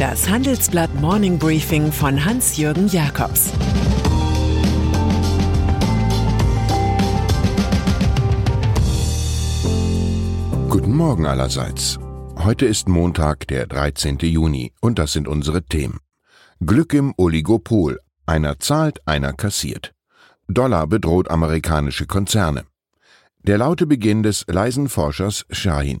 Das Handelsblatt Morning Briefing von Hans-Jürgen Jakobs Guten Morgen allerseits. Heute ist Montag, der 13. Juni, und das sind unsere Themen. Glück im Oligopol. Einer zahlt, einer kassiert. Dollar bedroht amerikanische Konzerne. Der laute Beginn des leisen Forschers Shahin.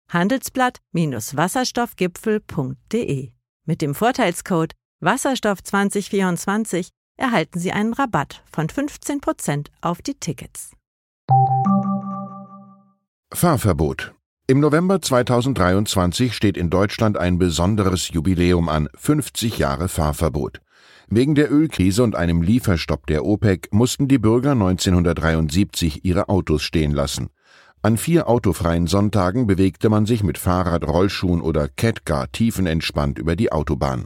handelsblatt-wasserstoffgipfel.de. Mit dem Vorteilscode Wasserstoff 2024 erhalten Sie einen Rabatt von 15% auf die Tickets. Fahrverbot. Im November 2023 steht in Deutschland ein besonderes Jubiläum an, 50 Jahre Fahrverbot. Wegen der Ölkrise und einem Lieferstopp der OPEC mussten die Bürger 1973 ihre Autos stehen lassen. An vier autofreien Sonntagen bewegte man sich mit Fahrrad, Rollschuhen oder Catcar tiefenentspannt über die Autobahn.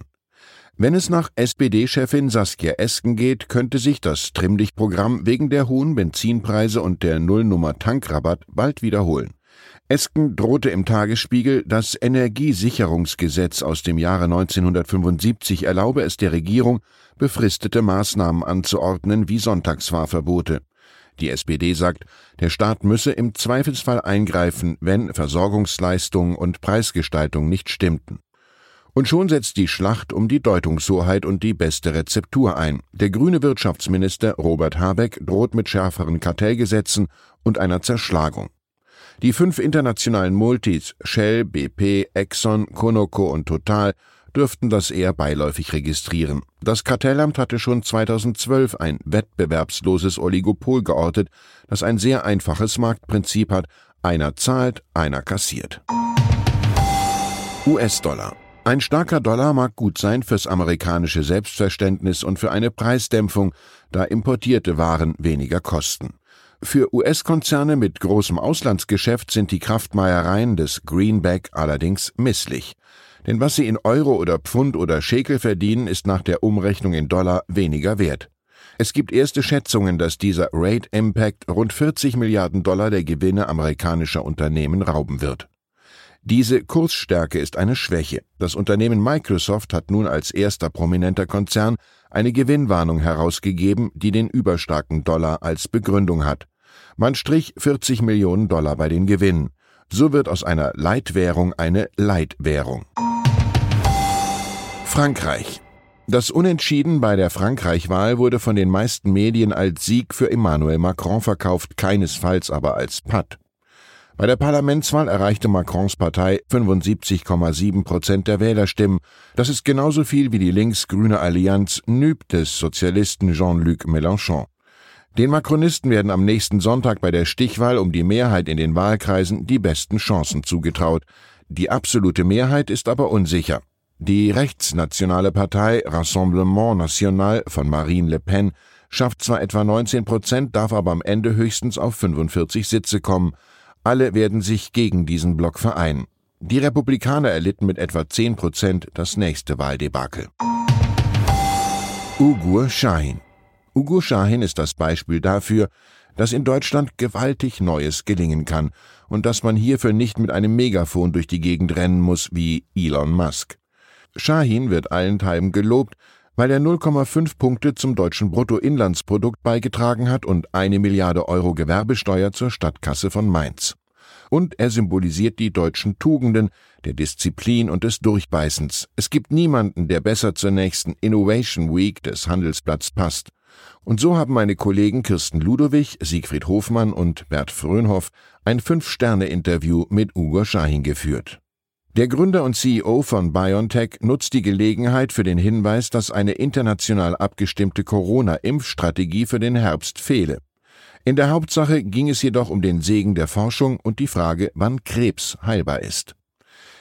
Wenn es nach SPD-Chefin Saskia Esken geht, könnte sich das Trimmlichtprogramm wegen der hohen Benzinpreise und der Nullnummer Tankrabatt bald wiederholen. Esken drohte im Tagesspiegel, das Energiesicherungsgesetz aus dem Jahre 1975 erlaube es der Regierung, befristete Maßnahmen anzuordnen wie Sonntagsfahrverbote. Die SPD sagt, der Staat müsse im Zweifelsfall eingreifen, wenn Versorgungsleistung und Preisgestaltung nicht stimmten. Und schon setzt die Schlacht um die Deutungshoheit und die beste Rezeptur ein. Der grüne Wirtschaftsminister Robert Habeck droht mit schärferen Kartellgesetzen und einer Zerschlagung. Die fünf internationalen Multis Shell, BP, Exxon, Conoco und Total dürften das eher beiläufig registrieren. Das Kartellamt hatte schon 2012 ein wettbewerbsloses Oligopol geortet, das ein sehr einfaches Marktprinzip hat, einer zahlt, einer kassiert. US-Dollar. Ein starker Dollar mag gut sein fürs amerikanische Selbstverständnis und für eine Preisdämpfung, da importierte Waren weniger kosten. Für US-Konzerne mit großem Auslandsgeschäft sind die Kraftmeiereien des Greenback allerdings misslich. Denn was sie in Euro oder Pfund oder Schekel verdienen, ist nach der Umrechnung in Dollar weniger wert. Es gibt erste Schätzungen, dass dieser Rate Impact rund 40 Milliarden Dollar der Gewinne amerikanischer Unternehmen rauben wird. Diese Kursstärke ist eine Schwäche. Das Unternehmen Microsoft hat nun als erster prominenter Konzern eine Gewinnwarnung herausgegeben, die den überstarken Dollar als Begründung hat. Man strich 40 Millionen Dollar bei den Gewinnen. So wird aus einer Leitwährung eine Leitwährung. Frankreich. Das Unentschieden bei der Frankreich-Wahl wurde von den meisten Medien als Sieg für Emmanuel Macron verkauft, keinesfalls aber als Patt. Bei der Parlamentswahl erreichte Macrons Partei 75,7 Prozent der Wählerstimmen. Das ist genauso viel wie die links-grüne Allianz NÜB des Sozialisten Jean-Luc Mélenchon. Den Makronisten werden am nächsten Sonntag bei der Stichwahl um die Mehrheit in den Wahlkreisen die besten Chancen zugetraut. Die absolute Mehrheit ist aber unsicher. Die rechtsnationale Partei Rassemblement National von Marine Le Pen schafft zwar etwa 19 Prozent, darf aber am Ende höchstens auf 45 Sitze kommen. Alle werden sich gegen diesen Block vereinen. Die Republikaner erlitten mit etwa 10 Prozent das nächste Wahldebakel. Ugur Shahin Ugur Shahin ist das Beispiel dafür, dass in Deutschland gewaltig Neues gelingen kann und dass man hierfür nicht mit einem Megafon durch die Gegend rennen muss wie Elon Musk. Shahin wird allenthalben gelobt, weil er 0,5 Punkte zum deutschen Bruttoinlandsprodukt beigetragen hat und eine Milliarde Euro Gewerbesteuer zur Stadtkasse von Mainz. Und er symbolisiert die deutschen Tugenden, der Disziplin und des Durchbeißens. Es gibt niemanden, der besser zur nächsten Innovation Week des Handelsblatts passt. Und so haben meine Kollegen Kirsten Ludowig, Siegfried Hofmann und Bert Frönhoff ein Fünf-Sterne-Interview mit Ugo Schahin geführt. Der Gründer und CEO von BioNTech nutzt die Gelegenheit für den Hinweis, dass eine international abgestimmte Corona-Impfstrategie für den Herbst fehle. In der Hauptsache ging es jedoch um den Segen der Forschung und die Frage, wann Krebs heilbar ist.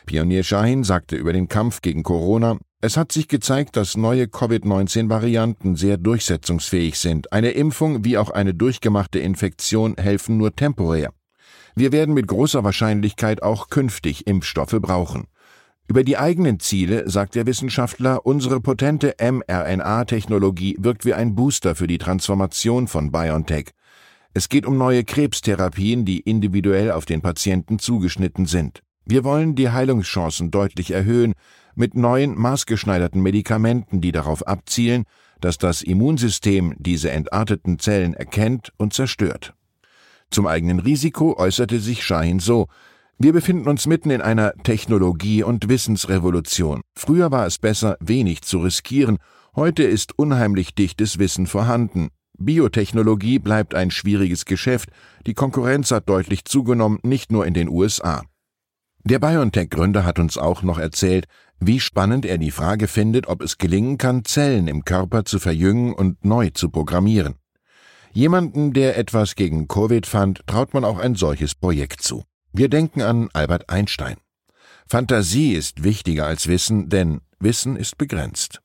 Pionier Shahin sagte über den Kampf gegen Corona, es hat sich gezeigt, dass neue Covid-19-Varianten sehr durchsetzungsfähig sind. Eine Impfung wie auch eine durchgemachte Infektion helfen nur temporär. Wir werden mit großer Wahrscheinlichkeit auch künftig Impfstoffe brauchen. Über die eigenen Ziele sagt der Wissenschaftler, unsere potente mRNA-Technologie wirkt wie ein Booster für die Transformation von BioNTech. Es geht um neue Krebstherapien, die individuell auf den Patienten zugeschnitten sind. Wir wollen die Heilungschancen deutlich erhöhen mit neuen maßgeschneiderten Medikamenten, die darauf abzielen, dass das Immunsystem diese entarteten Zellen erkennt und zerstört. Zum eigenen Risiko äußerte sich Shahin so Wir befinden uns mitten in einer Technologie- und Wissensrevolution. Früher war es besser, wenig zu riskieren, heute ist unheimlich dichtes Wissen vorhanden. Biotechnologie bleibt ein schwieriges Geschäft, die Konkurrenz hat deutlich zugenommen, nicht nur in den USA. Der BioNTech-Gründer hat uns auch noch erzählt, wie spannend er die Frage findet, ob es gelingen kann, Zellen im Körper zu verjüngen und neu zu programmieren. Jemanden, der etwas gegen Covid fand, traut man auch ein solches Projekt zu. Wir denken an Albert Einstein. Fantasie ist wichtiger als Wissen, denn Wissen ist begrenzt.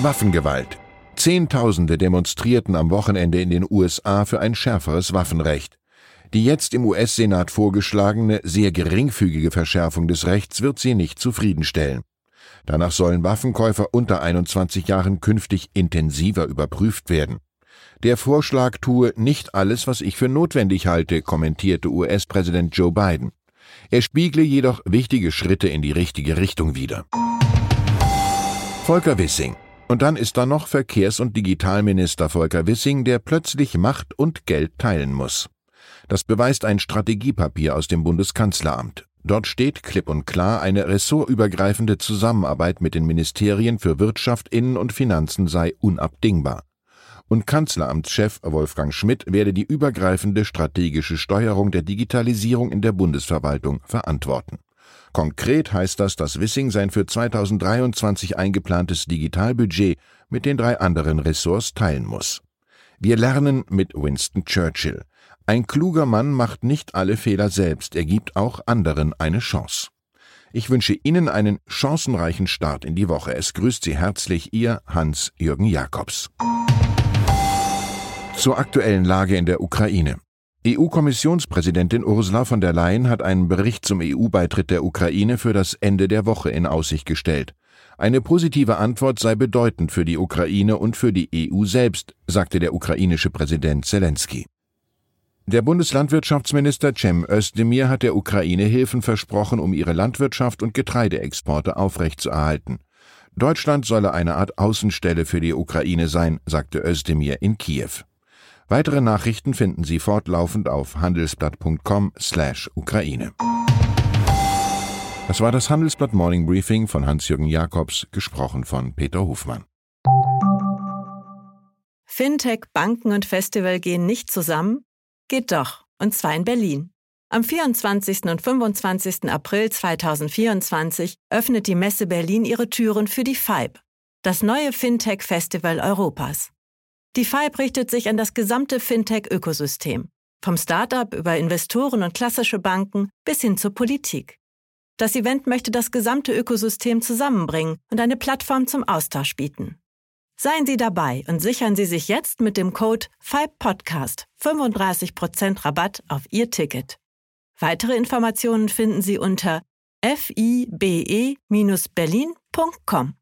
Waffengewalt. Zehntausende demonstrierten am Wochenende in den USA für ein schärferes Waffenrecht. Die jetzt im US-Senat vorgeschlagene, sehr geringfügige Verschärfung des Rechts wird sie nicht zufriedenstellen. Danach sollen Waffenkäufer unter 21 Jahren künftig intensiver überprüft werden. Der Vorschlag tue nicht alles, was ich für notwendig halte, kommentierte US-Präsident Joe Biden. Er spiegle jedoch wichtige Schritte in die richtige Richtung wider. Volker Wissing. Und dann ist da noch Verkehrs- und Digitalminister Volker Wissing, der plötzlich Macht und Geld teilen muss. Das beweist ein Strategiepapier aus dem Bundeskanzleramt. Dort steht klipp und klar, eine ressortübergreifende Zusammenarbeit mit den Ministerien für Wirtschaft, Innen und Finanzen sei unabdingbar und Kanzleramtschef Wolfgang Schmidt werde die übergreifende strategische Steuerung der Digitalisierung in der Bundesverwaltung verantworten. Konkret heißt das, dass Wissing sein für 2023 eingeplantes Digitalbudget mit den drei anderen Ressorts teilen muss. Wir lernen mit Winston Churchill. Ein kluger Mann macht nicht alle Fehler selbst, er gibt auch anderen eine Chance. Ich wünsche Ihnen einen chancenreichen Start in die Woche. Es grüßt Sie herzlich Ihr Hans-Jürgen Jakobs. Zur aktuellen Lage in der Ukraine. EU-Kommissionspräsidentin Ursula von der Leyen hat einen Bericht zum EU-Beitritt der Ukraine für das Ende der Woche in Aussicht gestellt. Eine positive Antwort sei bedeutend für die Ukraine und für die EU selbst, sagte der ukrainische Präsident Zelensky. Der Bundeslandwirtschaftsminister Cem Özdemir hat der Ukraine Hilfen versprochen, um ihre Landwirtschaft und Getreideexporte aufrechtzuerhalten. Deutschland solle eine Art Außenstelle für die Ukraine sein, sagte Özdemir in Kiew. Weitere Nachrichten finden Sie fortlaufend auf handelsblatt.com/Ukraine. Das war das Handelsblatt Morning Briefing von Hans-Jürgen Jakobs, gesprochen von Peter Hofmann. Fintech, Banken und Festival gehen nicht zusammen? Geht doch, und zwar in Berlin. Am 24. und 25. April 2024 öffnet die Messe Berlin ihre Türen für die FIBE, das neue Fintech-Festival Europas. Die FIBE richtet sich an das gesamte Fintech-Ökosystem, vom Startup über Investoren und klassische Banken bis hin zur Politik. Das Event möchte das gesamte Ökosystem zusammenbringen und eine Plattform zum Austausch bieten. Seien Sie dabei und sichern Sie sich jetzt mit dem Code FIBE-Podcast 35% Rabatt auf Ihr Ticket. Weitere Informationen finden Sie unter fibe-berlin.com.